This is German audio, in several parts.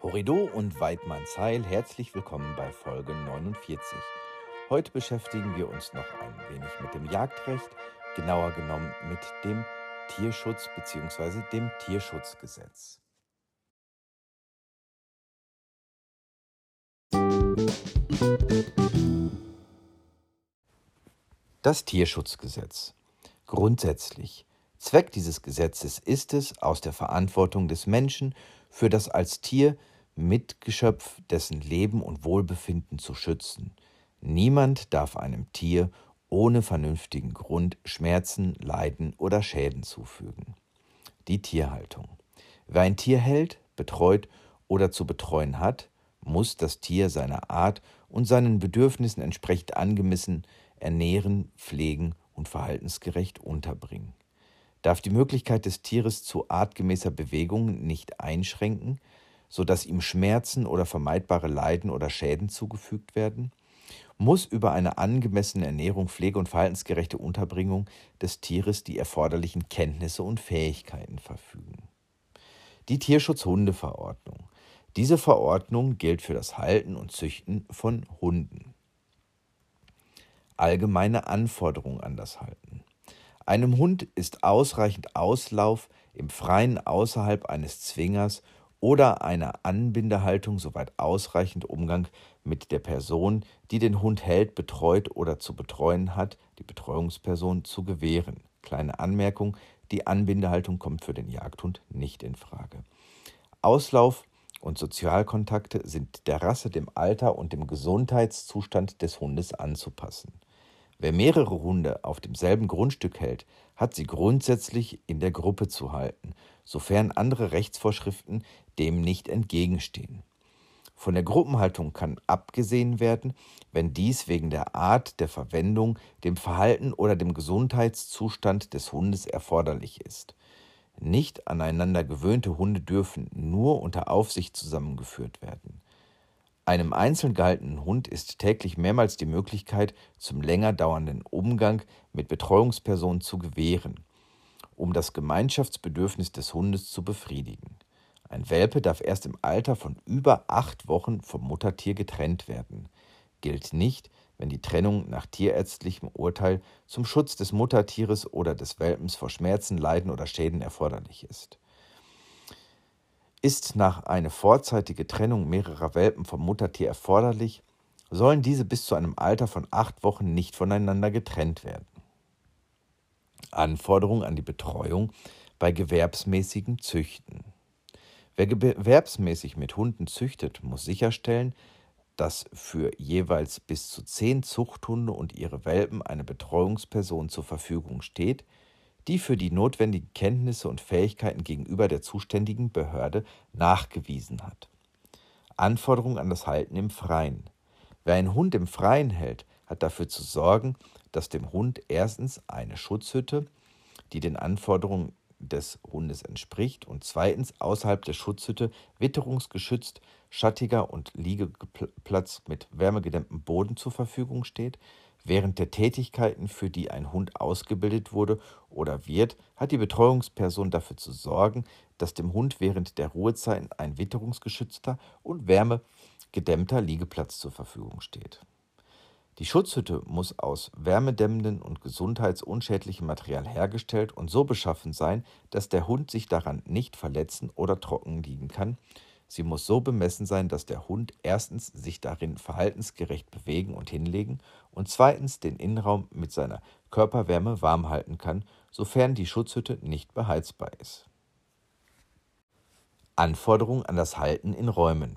Horrido und Weidmanns Heil, herzlich willkommen bei Folge 49. Heute beschäftigen wir uns noch ein wenig mit dem Jagdrecht, genauer genommen mit dem Tierschutz bzw. dem Tierschutzgesetz. Das Tierschutzgesetz. Grundsätzlich. Zweck dieses Gesetzes ist es, aus der Verantwortung des Menschen für das als Tier Mitgeschöpf dessen Leben und Wohlbefinden zu schützen. Niemand darf einem Tier ohne vernünftigen Grund Schmerzen, Leiden oder Schäden zufügen. Die Tierhaltung. Wer ein Tier hält, betreut oder zu betreuen hat, muss das Tier seiner Art und seinen Bedürfnissen entsprechend angemessen ernähren, pflegen und verhaltensgerecht unterbringen. Darf die Möglichkeit des Tieres zu artgemäßer Bewegung nicht einschränken, so dass ihm Schmerzen oder vermeidbare Leiden oder Schäden zugefügt werden, muss über eine angemessene Ernährung, Pflege und verhaltensgerechte Unterbringung des Tieres die erforderlichen Kenntnisse und Fähigkeiten verfügen. Die Tierschutzhundeverordnung. Diese Verordnung gilt für das Halten und Züchten von Hunden. Allgemeine Anforderungen an das Halten. Einem Hund ist ausreichend Auslauf im Freien außerhalb eines Zwingers oder einer Anbindehaltung soweit ausreichend Umgang mit der Person, die den Hund hält, betreut oder zu betreuen hat, die Betreuungsperson zu gewähren. Kleine Anmerkung, die Anbindehaltung kommt für den Jagdhund nicht in Frage. Auslauf und Sozialkontakte sind der Rasse, dem Alter und dem Gesundheitszustand des Hundes anzupassen. Wer mehrere Hunde auf demselben Grundstück hält, hat sie grundsätzlich in der Gruppe zu halten, sofern andere Rechtsvorschriften dem nicht entgegenstehen. Von der Gruppenhaltung kann abgesehen werden, wenn dies wegen der Art der Verwendung, dem Verhalten oder dem Gesundheitszustand des Hundes erforderlich ist. Nicht aneinander gewöhnte Hunde dürfen nur unter Aufsicht zusammengeführt werden. Einem einzeln gehaltenen Hund ist täglich mehrmals die Möglichkeit zum länger dauernden Umgang mit Betreuungspersonen zu gewähren, um das Gemeinschaftsbedürfnis des Hundes zu befriedigen. Ein Welpe darf erst im Alter von über acht Wochen vom Muttertier getrennt werden. Gilt nicht, wenn die Trennung nach tierärztlichem Urteil zum Schutz des Muttertieres oder des Welpens vor Schmerzen, Leiden oder Schäden erforderlich ist. Ist nach einer vorzeitigen Trennung mehrerer Welpen vom Muttertier erforderlich, sollen diese bis zu einem Alter von acht Wochen nicht voneinander getrennt werden. Anforderungen an die Betreuung bei gewerbsmäßigem Züchten. Wer gewerbsmäßig mit Hunden züchtet, muss sicherstellen, dass für jeweils bis zu zehn Zuchthunde und ihre Welpen eine Betreuungsperson zur Verfügung steht, die für die notwendigen Kenntnisse und Fähigkeiten gegenüber der zuständigen Behörde nachgewiesen hat. Anforderungen an das Halten im Freien. Wer einen Hund im Freien hält, hat dafür zu sorgen, dass dem Hund erstens eine Schutzhütte, die den Anforderungen des Hundes entspricht, und zweitens außerhalb der Schutzhütte witterungsgeschützt schattiger und Liegeplatz mit wärmegedämmtem Boden zur Verfügung steht, Während der Tätigkeiten, für die ein Hund ausgebildet wurde oder wird, hat die Betreuungsperson dafür zu sorgen, dass dem Hund während der Ruhezeiten ein witterungsgeschützter und wärmegedämmter Liegeplatz zur Verfügung steht. Die Schutzhütte muss aus wärmedämmendem und gesundheitsunschädlichem Material hergestellt und so beschaffen sein, dass der Hund sich daran nicht verletzen oder trocken liegen kann Sie muss so bemessen sein, dass der Hund erstens sich darin verhaltensgerecht bewegen und hinlegen und zweitens den Innenraum mit seiner Körperwärme warm halten kann, sofern die Schutzhütte nicht beheizbar ist. Anforderungen an das Halten in Räumen.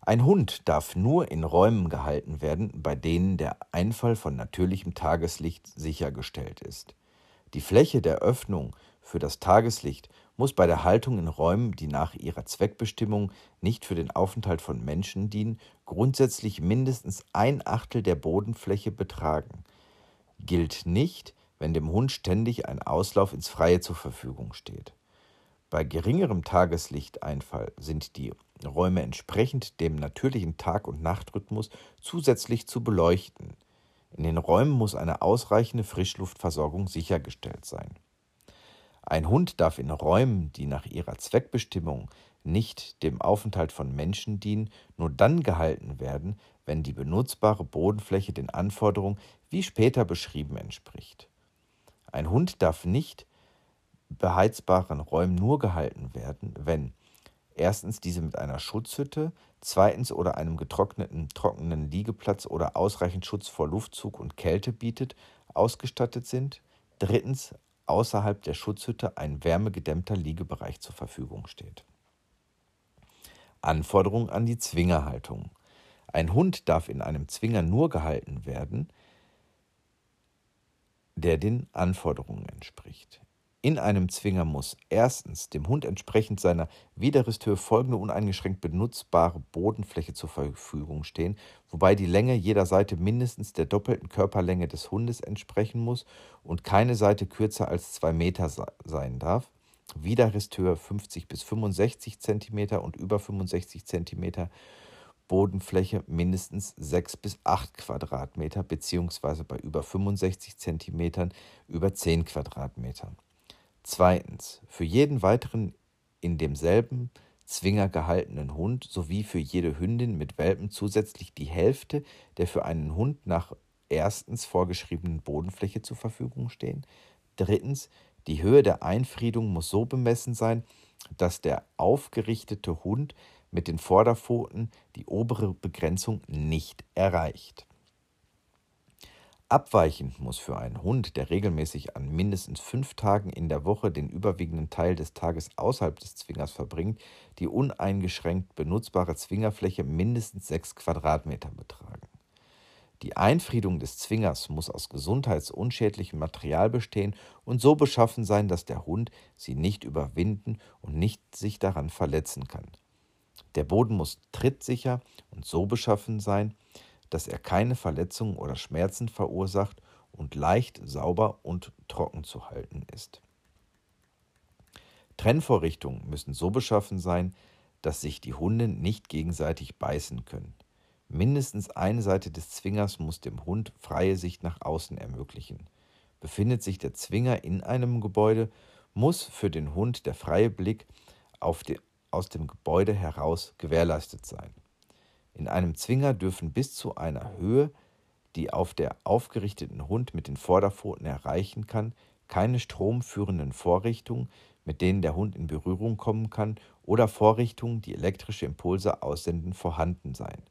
Ein Hund darf nur in Räumen gehalten werden, bei denen der Einfall von natürlichem Tageslicht sichergestellt ist. Die Fläche der Öffnung für das Tageslicht muss bei der Haltung in Räumen, die nach ihrer Zweckbestimmung nicht für den Aufenthalt von Menschen dienen, grundsätzlich mindestens ein Achtel der Bodenfläche betragen. Gilt nicht, wenn dem Hund ständig ein Auslauf ins Freie zur Verfügung steht. Bei geringerem Tageslichteinfall sind die Räume entsprechend dem natürlichen Tag- und Nachtrhythmus zusätzlich zu beleuchten. In den Räumen muss eine ausreichende Frischluftversorgung sichergestellt sein. Ein Hund darf in Räumen, die nach ihrer Zweckbestimmung nicht dem Aufenthalt von Menschen dienen, nur dann gehalten werden, wenn die benutzbare Bodenfläche den Anforderungen, wie später beschrieben, entspricht. Ein Hund darf nicht beheizbaren Räumen nur gehalten werden, wenn erstens diese mit einer Schutzhütte, zweitens oder einem getrockneten trockenen Liegeplatz oder ausreichend Schutz vor Luftzug und Kälte bietet, ausgestattet sind, drittens außerhalb der Schutzhütte ein wärmegedämmter Liegebereich zur Verfügung steht. Anforderung an die Zwingerhaltung. Ein Hund darf in einem Zwinger nur gehalten werden, der den Anforderungen entspricht. In einem Zwinger muss erstens dem Hund entsprechend seiner Widerristhöhe folgende uneingeschränkt benutzbare Bodenfläche zur Verfügung stehen, wobei die Länge jeder Seite mindestens der doppelten Körperlänge des Hundes entsprechen muss und keine Seite kürzer als zwei Meter sein darf. Widerristhöhe 50 bis 65 cm und über 65 cm Bodenfläche mindestens 6 bis 8 Quadratmeter beziehungsweise bei über 65 cm über 10 Quadratmetern. Zweitens, für jeden weiteren in demselben Zwinger gehaltenen Hund sowie für jede Hündin mit Welpen zusätzlich die Hälfte der für einen Hund nach erstens vorgeschriebenen Bodenfläche zur Verfügung stehen. Drittens, die Höhe der Einfriedung muss so bemessen sein, dass der aufgerichtete Hund mit den Vorderpfoten die obere Begrenzung nicht erreicht. Abweichend muss für einen Hund, der regelmäßig an mindestens fünf Tagen in der Woche den überwiegenden Teil des Tages außerhalb des Zwingers verbringt, die uneingeschränkt benutzbare Zwingerfläche mindestens sechs Quadratmeter betragen. Die Einfriedung des Zwingers muss aus gesundheitsunschädlichem Material bestehen und so beschaffen sein, dass der Hund sie nicht überwinden und nicht sich daran verletzen kann. Der Boden muss trittsicher und so beschaffen sein, dass er keine Verletzungen oder Schmerzen verursacht und leicht sauber und trocken zu halten ist. Trennvorrichtungen müssen so beschaffen sein, dass sich die Hunde nicht gegenseitig beißen können. Mindestens eine Seite des Zwingers muss dem Hund freie Sicht nach außen ermöglichen. Befindet sich der Zwinger in einem Gebäude, muss für den Hund der freie Blick de, aus dem Gebäude heraus gewährleistet sein. In einem Zwinger dürfen bis zu einer Höhe, die auf der aufgerichteten Hund mit den Vorderpfoten erreichen kann, keine stromführenden Vorrichtungen, mit denen der Hund in Berührung kommen kann, oder Vorrichtungen, die elektrische Impulse aussenden, vorhanden sein.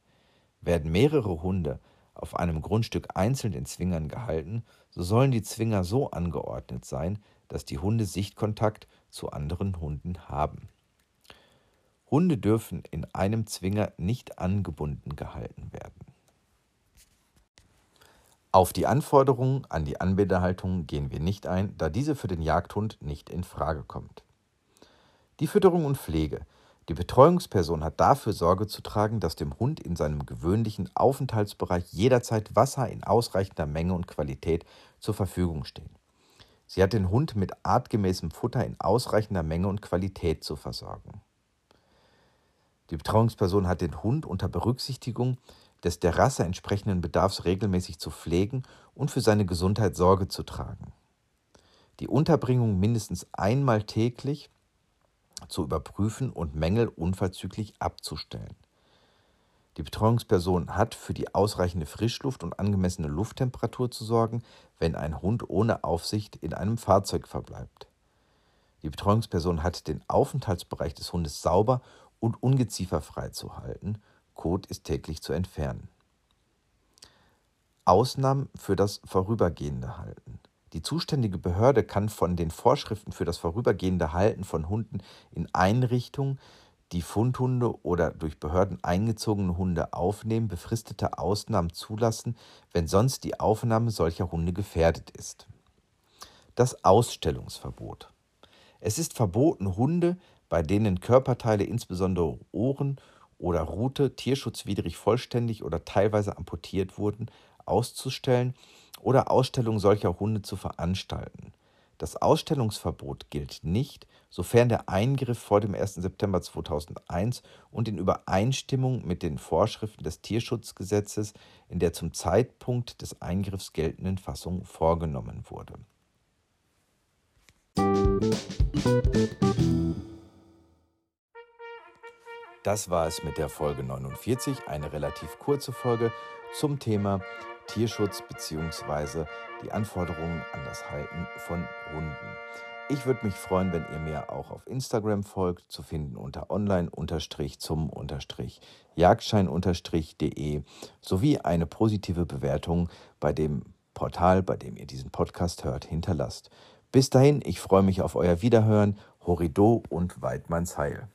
Werden mehrere Hunde auf einem Grundstück einzeln in Zwingern gehalten, so sollen die Zwinger so angeordnet sein, dass die Hunde Sichtkontakt zu anderen Hunden haben. Hunde dürfen in einem Zwinger nicht angebunden gehalten werden. Auf die Anforderungen an die Anbindehaltung gehen wir nicht ein, da diese für den Jagdhund nicht in Frage kommt. Die Fütterung und Pflege. Die Betreuungsperson hat dafür Sorge zu tragen, dass dem Hund in seinem gewöhnlichen Aufenthaltsbereich jederzeit Wasser in ausreichender Menge und Qualität zur Verfügung stehen. Sie hat den Hund mit artgemäßem Futter in ausreichender Menge und Qualität zu versorgen. Die Betreuungsperson hat den Hund unter Berücksichtigung des der Rasse entsprechenden Bedarfs regelmäßig zu pflegen und für seine Gesundheit Sorge zu tragen. Die Unterbringung mindestens einmal täglich zu überprüfen und Mängel unverzüglich abzustellen. Die Betreuungsperson hat für die ausreichende Frischluft und angemessene Lufttemperatur zu sorgen, wenn ein Hund ohne Aufsicht in einem Fahrzeug verbleibt. Die Betreuungsperson hat den Aufenthaltsbereich des Hundes sauber und ungezieferfrei zu halten. Kot ist täglich zu entfernen. Ausnahmen für das vorübergehende Halten. Die zuständige Behörde kann von den Vorschriften für das vorübergehende Halten von Hunden in Einrichtungen, die Fundhunde oder durch Behörden eingezogene Hunde aufnehmen, befristete Ausnahmen zulassen, wenn sonst die Aufnahme solcher Hunde gefährdet ist. Das Ausstellungsverbot. Es ist verboten, Hunde bei denen Körperteile, insbesondere Ohren oder Rute, tierschutzwidrig vollständig oder teilweise amputiert wurden, auszustellen oder Ausstellungen solcher Hunde zu veranstalten. Das Ausstellungsverbot gilt nicht, sofern der Eingriff vor dem 1. September 2001 und in Übereinstimmung mit den Vorschriften des Tierschutzgesetzes in der zum Zeitpunkt des Eingriffs geltenden Fassung vorgenommen wurde. Das war es mit der Folge 49, eine relativ kurze Folge zum Thema Tierschutz bzw. die Anforderungen an das Halten von Hunden. Ich würde mich freuen, wenn ihr mir auch auf Instagram folgt, zu finden unter online-zum-jagdschein-de sowie eine positive Bewertung bei dem Portal, bei dem ihr diesen Podcast hört, hinterlasst. Bis dahin, ich freue mich auf euer Wiederhören. Horido und Weidmanns Heil.